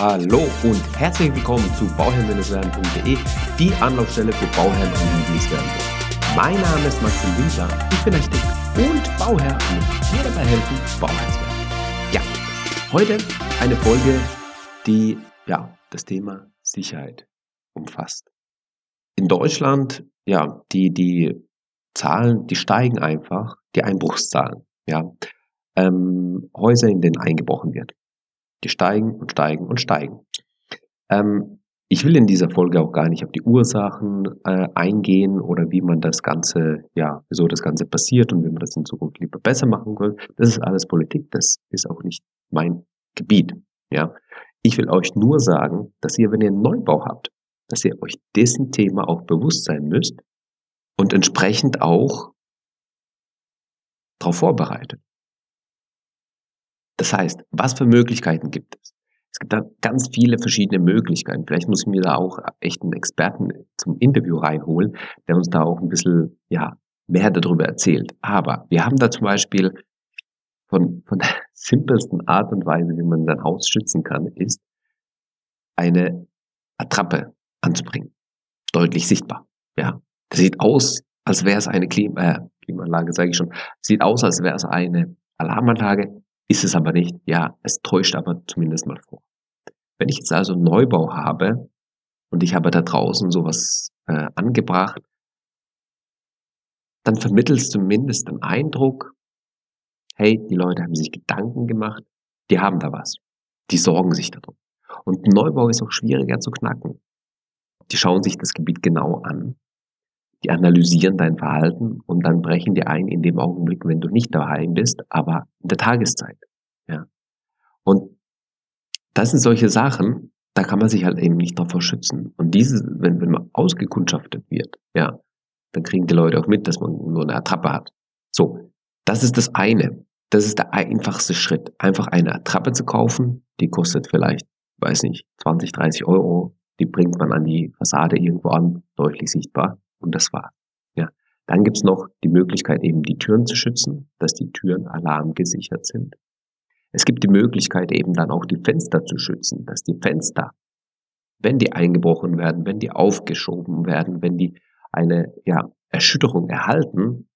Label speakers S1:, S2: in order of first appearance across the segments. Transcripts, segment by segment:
S1: Hallo und herzlich willkommen zu bauherrn-werden.de, die Anlaufstelle für Bauherren und die es werden wollen. Mein Name ist Maxim Winkler, ich bin Architekt und Bauherr und dir dabei helfen, Bauherr zu werden. Ja, heute eine Folge, die ja das Thema Sicherheit umfasst. In Deutschland, ja, die, die Zahlen, die steigen einfach, die Einbruchszahlen, ja. Ähm, Häuser, in denen eingebrochen wird. Die steigen und steigen und steigen. Ähm, ich will in dieser Folge auch gar nicht auf die Ursachen äh, eingehen oder wie man das Ganze, ja, wieso das Ganze passiert und wie man das in Zukunft lieber besser machen will. Das ist alles Politik, das ist auch nicht mein Gebiet. Ja, ich will euch nur sagen, dass ihr, wenn ihr einen Neubau habt, dass ihr euch dessen Thema auch bewusst sein müsst und entsprechend auch darauf vorbereitet. Das heißt, was für Möglichkeiten gibt es? Es gibt da ganz viele verschiedene Möglichkeiten. Vielleicht muss ich mir da auch echt einen Experten zum Interview reinholen, der uns da auch ein bisschen, ja, mehr darüber erzählt. Aber wir haben da zum Beispiel von, von der simpelsten Art und Weise, wie man sein Haus schützen kann, ist, eine Attrappe anzubringen. Deutlich sichtbar. Ja. Das sieht aus, als wäre es eine Klima, äh, Klimaanlage, sage ich schon. Sieht aus, als wäre es eine Alarmanlage. Ist es aber nicht. Ja, es täuscht aber zumindest mal vor. Wenn ich jetzt also Neubau habe und ich habe da draußen sowas äh, angebracht, dann vermittelst du zumindest den Eindruck, hey, die Leute haben sich Gedanken gemacht, die haben da was. Die sorgen sich darum. Und Neubau ist auch schwieriger zu knacken. Die schauen sich das Gebiet genau an die analysieren dein Verhalten und dann brechen die ein in dem Augenblick, wenn du nicht daheim bist, aber in der Tageszeit. Ja. Und das sind solche Sachen, da kann man sich halt eben nicht davor schützen. Und dieses, wenn, wenn man ausgekundschaftet wird, ja, dann kriegen die Leute auch mit, dass man nur eine Attrappe hat. So, das ist das eine. Das ist der einfachste Schritt. Einfach eine Attrappe zu kaufen, die kostet vielleicht, weiß nicht, 20, 30 Euro. Die bringt man an die Fassade irgendwo an, deutlich sichtbar. Und das war. Ja. Dann gibt's noch die Möglichkeit, eben die Türen zu schützen, dass die Türen alarmgesichert sind. Es gibt die Möglichkeit, eben dann auch die Fenster zu schützen, dass die Fenster, wenn die eingebrochen werden, wenn die aufgeschoben werden, wenn die eine ja, Erschütterung erhalten,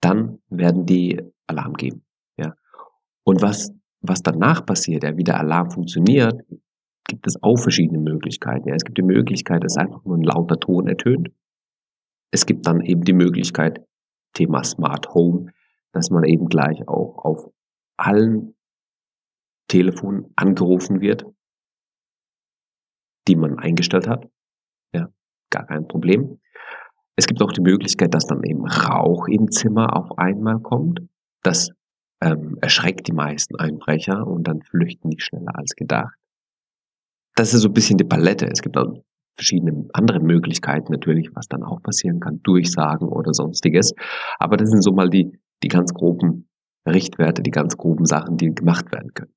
S1: dann werden die Alarm geben. Ja. Und was, was danach passiert, ja, wie der Alarm funktioniert, gibt es auch verschiedene Möglichkeiten. Ja, es gibt die Möglichkeit, dass einfach nur ein lauter Ton ertönt. Es gibt dann eben die Möglichkeit, Thema Smart Home, dass man eben gleich auch auf allen Telefonen angerufen wird, die man eingestellt hat. Ja, gar kein Problem. Es gibt auch die Möglichkeit, dass dann eben Rauch im Zimmer auf einmal kommt. Das ähm, erschreckt die meisten Einbrecher und dann flüchten die schneller als gedacht das ist so ein bisschen die Palette. Es gibt auch verschiedene andere Möglichkeiten natürlich, was dann auch passieren kann, Durchsagen oder sonstiges. Aber das sind so mal die, die ganz groben Richtwerte, die ganz groben Sachen, die gemacht werden können.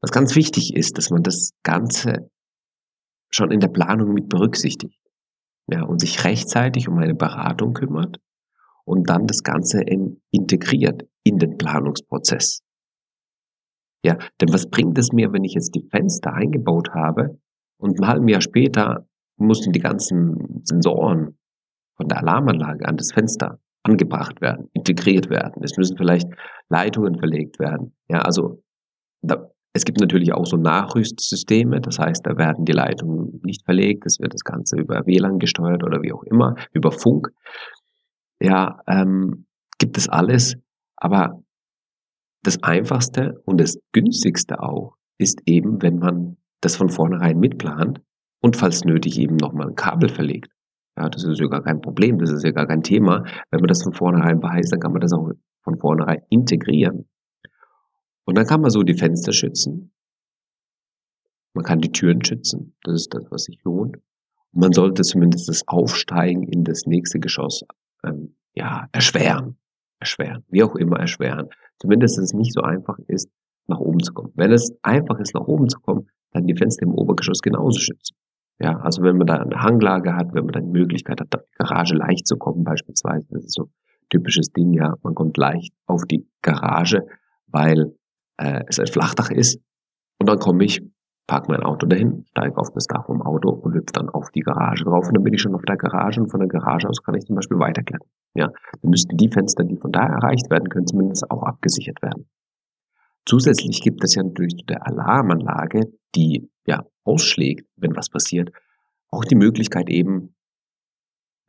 S1: Was ganz wichtig ist, dass man das Ganze schon in der Planung mit berücksichtigt. Ja, und sich rechtzeitig um eine Beratung kümmert und dann das Ganze integriert in den Planungsprozess. Ja, denn was bringt es mir, wenn ich jetzt die Fenster eingebaut habe und ein halbes Jahr später mussten die ganzen Sensoren von der Alarmanlage an das Fenster angebracht werden, integriert werden. Es müssen vielleicht Leitungen verlegt werden. Ja, also da, es gibt natürlich auch so Nachrüstsysteme, das heißt, da werden die Leitungen nicht verlegt, es wird das Ganze über WLAN gesteuert oder wie auch immer, über Funk. Ja, ähm, gibt es alles, aber das einfachste und das günstigste auch ist eben, wenn man das von vornherein mitplant und falls nötig eben nochmal ein Kabel verlegt. Ja, das ist ja gar kein Problem, das ist ja gar kein Thema. Wenn man das von vornherein weiß, dann kann man das auch von vornherein integrieren. Und dann kann man so die Fenster schützen. Man kann die Türen schützen. Das ist das, was sich lohnt. Und man sollte zumindest das Aufsteigen in das nächste Geschoss ähm, ja, erschweren. Erschweren. Wie auch immer erschweren. Zumindest, dass es nicht so einfach ist, nach oben zu kommen. Wenn es einfach ist, nach oben zu kommen, dann die Fenster im Obergeschoss genauso schützen. Ja, also wenn man da eine Hanglage hat, wenn man dann die Möglichkeit hat, auf die Garage leicht zu kommen, beispielsweise, das ist so ein typisches Ding, ja, man kommt leicht auf die Garage, weil äh, es ein Flachdach ist. Und dann komme ich park mein Auto dahin, steige auf das Dach vom Auto und hüpfe dann auf die Garage drauf und dann bin ich schon auf der Garage und von der Garage aus kann ich zum Beispiel weiterklettern. Ja, dann müssten die Fenster, die von da erreicht werden können, zumindest auch abgesichert werden. Zusätzlich gibt es ja natürlich zu der Alarmanlage, die ja ausschlägt, wenn was passiert, auch die Möglichkeit eben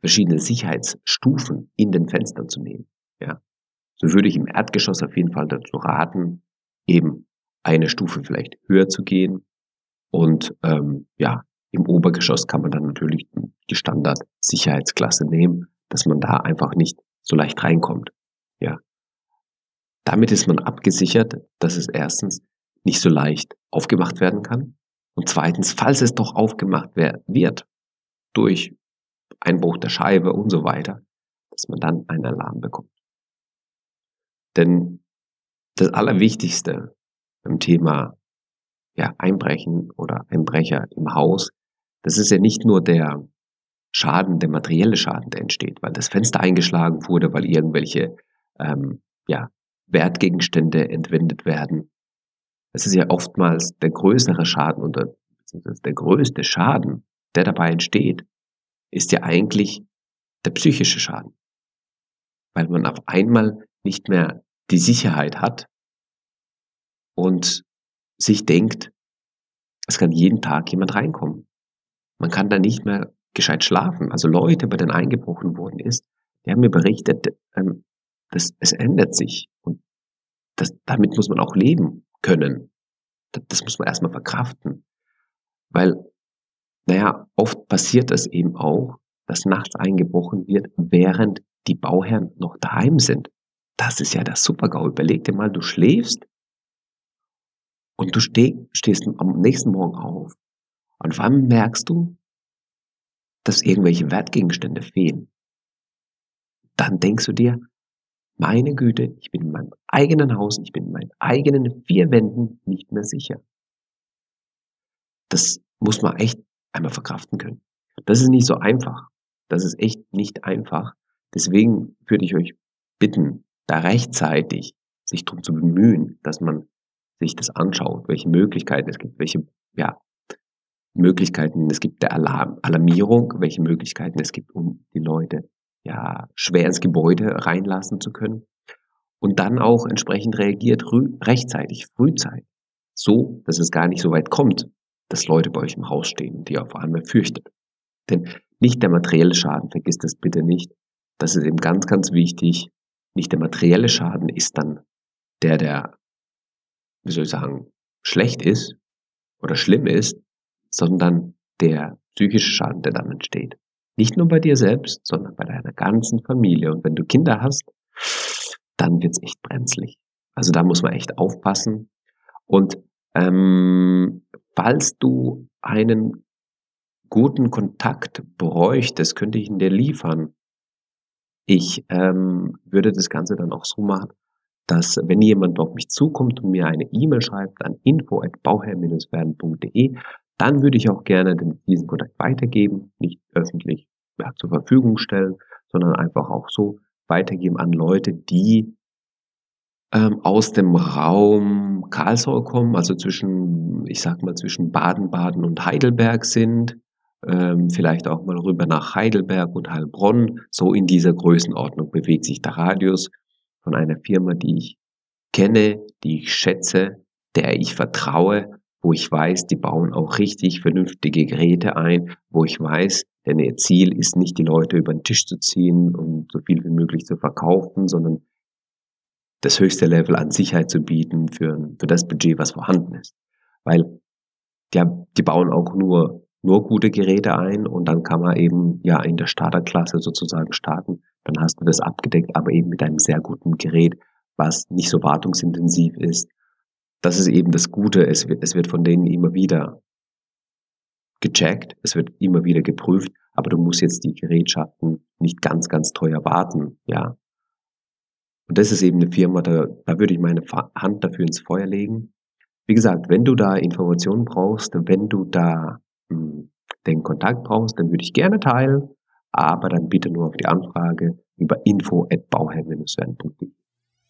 S1: verschiedene Sicherheitsstufen in den Fenstern zu nehmen. Ja, so würde ich im Erdgeschoss auf jeden Fall dazu raten, eben eine Stufe vielleicht höher zu gehen. Und ähm, ja, im Obergeschoss kann man dann natürlich die Standard-Sicherheitsklasse nehmen, dass man da einfach nicht so leicht reinkommt. Ja. Damit ist man abgesichert, dass es erstens nicht so leicht aufgemacht werden kann. Und zweitens, falls es doch aufgemacht wird, durch Einbruch der Scheibe und so weiter, dass man dann einen Alarm bekommt. Denn das Allerwichtigste beim Thema ja, Einbrechen oder Einbrecher im Haus, das ist ja nicht nur der Schaden, der materielle Schaden, der entsteht, weil das Fenster eingeschlagen wurde, weil irgendwelche ähm, ja, Wertgegenstände entwendet werden. Es ist ja oftmals der größere Schaden oder der größte Schaden, der dabei entsteht, ist ja eigentlich der psychische Schaden. Weil man auf einmal nicht mehr die Sicherheit hat und sich denkt, es kann jeden Tag jemand reinkommen. Man kann da nicht mehr gescheit schlafen. Also Leute, bei denen eingebrochen worden ist, die haben mir berichtet, ähm, dass es ändert sich. Und das, damit muss man auch leben können. Das, das muss man erstmal verkraften. Weil, naja, oft passiert es eben auch, dass nachts eingebrochen wird, während die Bauherren noch daheim sind. Das ist ja der Super-GAU. Überleg dir mal, du schläfst und du steh, stehst am nächsten Morgen auf und wann merkst du, dass irgendwelche Wertgegenstände fehlen. Dann denkst du dir, meine Güte, ich bin in meinem eigenen Haus, ich bin in meinen eigenen vier Wänden nicht mehr sicher. Das muss man echt einmal verkraften können. Das ist nicht so einfach. Das ist echt nicht einfach. Deswegen würde ich euch bitten, da rechtzeitig sich darum zu bemühen, dass man sich das anschaut, welche Möglichkeiten es gibt, welche ja, Möglichkeiten es gibt der Alarm, Alarmierung, welche Möglichkeiten es gibt, um die Leute ja schwer ins Gebäude reinlassen zu können. Und dann auch entsprechend reagiert rechtzeitig, frühzeitig, so, dass es gar nicht so weit kommt, dass Leute bei euch im Haus stehen, die ihr vor allem fürchtet. Denn nicht der materielle Schaden, vergisst das bitte nicht. Das ist eben ganz, ganz wichtig, nicht der materielle Schaden ist dann der, der, wie soll ich sagen, schlecht ist oder schlimm ist, sondern der psychische Schaden, der dann entsteht. Nicht nur bei dir selbst, sondern bei deiner ganzen Familie. Und wenn du Kinder hast, dann wird's echt brenzlig. Also da muss man echt aufpassen. Und ähm, falls du einen guten Kontakt bräuchtest, könnte ich ihn dir liefern. Ich ähm, würde das Ganze dann auch so machen, dass wenn jemand auf mich zukommt und mir eine E-Mail schreibt an info@bauherr-werden.de, dann würde ich auch gerne diesen Kontakt weitergeben, nicht öffentlich ja, zur Verfügung stellen, sondern einfach auch so weitergeben an Leute, die ähm, aus dem Raum Karlsruhe kommen, also zwischen, ich sag mal, zwischen Baden-Baden und Heidelberg sind, ähm, vielleicht auch mal rüber nach Heidelberg und Heilbronn. So in dieser Größenordnung bewegt sich der Radius von einer Firma, die ich kenne, die ich schätze, der ich vertraue, wo ich weiß, die bauen auch richtig vernünftige Geräte ein, wo ich weiß, denn ihr Ziel ist nicht, die Leute über den Tisch zu ziehen und so viel wie möglich zu verkaufen, sondern das höchste Level an Sicherheit zu bieten für, für das Budget, was vorhanden ist. Weil die, die bauen auch nur nur gute Geräte ein und dann kann man eben ja in der Starterklasse sozusagen starten. Dann hast du das abgedeckt, aber eben mit einem sehr guten Gerät, was nicht so wartungsintensiv ist. Das ist eben das Gute. Es wird, es wird von denen immer wieder gecheckt, es wird immer wieder geprüft, aber du musst jetzt die Gerätschaften nicht ganz, ganz teuer warten, ja. Und das ist eben eine Firma, da, da würde ich meine Hand dafür ins Feuer legen. Wie gesagt, wenn du da Informationen brauchst, wenn du da den Kontakt brauchst, dann würde ich gerne teilen, aber dann bitte nur auf die Anfrage über info at bauherr-werden.de.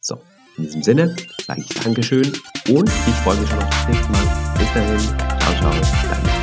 S1: So, in diesem Sinne sage ich Dankeschön und ich freue mich schon auf das nächste Mal. Bis dahin. Ciao. Ciao. Dein